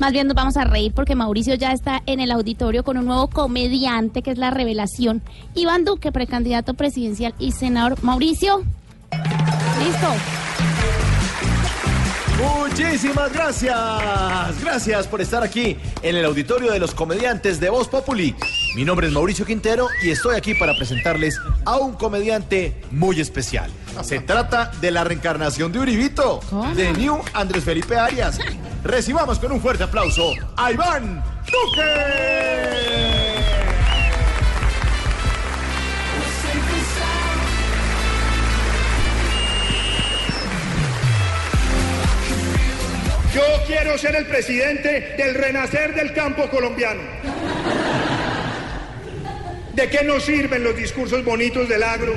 Más bien nos vamos a reír porque Mauricio ya está en el auditorio con un nuevo comediante que es la revelación. Iván Duque, precandidato presidencial y senador. Mauricio, listo. Muchísimas gracias. Gracias por estar aquí en el auditorio de los comediantes de Voz Populi. Mi nombre es Mauricio Quintero y estoy aquí para presentarles a un comediante muy especial. Se trata de la reencarnación de Uribito, de New Andrés Felipe Arias. Recibamos con un fuerte aplauso a Iván Duque. Yo quiero ser el presidente del renacer del campo colombiano. ¿De qué nos sirven los discursos bonitos del agro?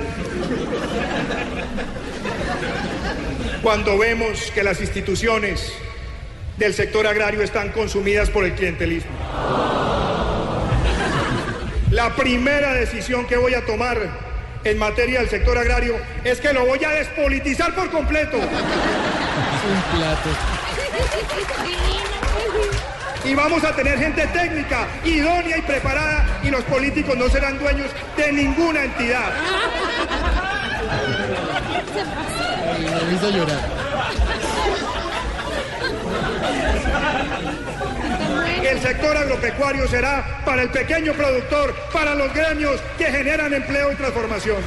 Cuando vemos que las instituciones del sector agrario están consumidas por el clientelismo. La primera decisión que voy a tomar en materia del sector agrario es que lo voy a despolitizar por completo. Y vamos a tener gente técnica, idónea y preparada, y los políticos no serán dueños de ninguna entidad. El sector agropecuario será para el pequeño productor, para los gremios que generan empleo y transformación.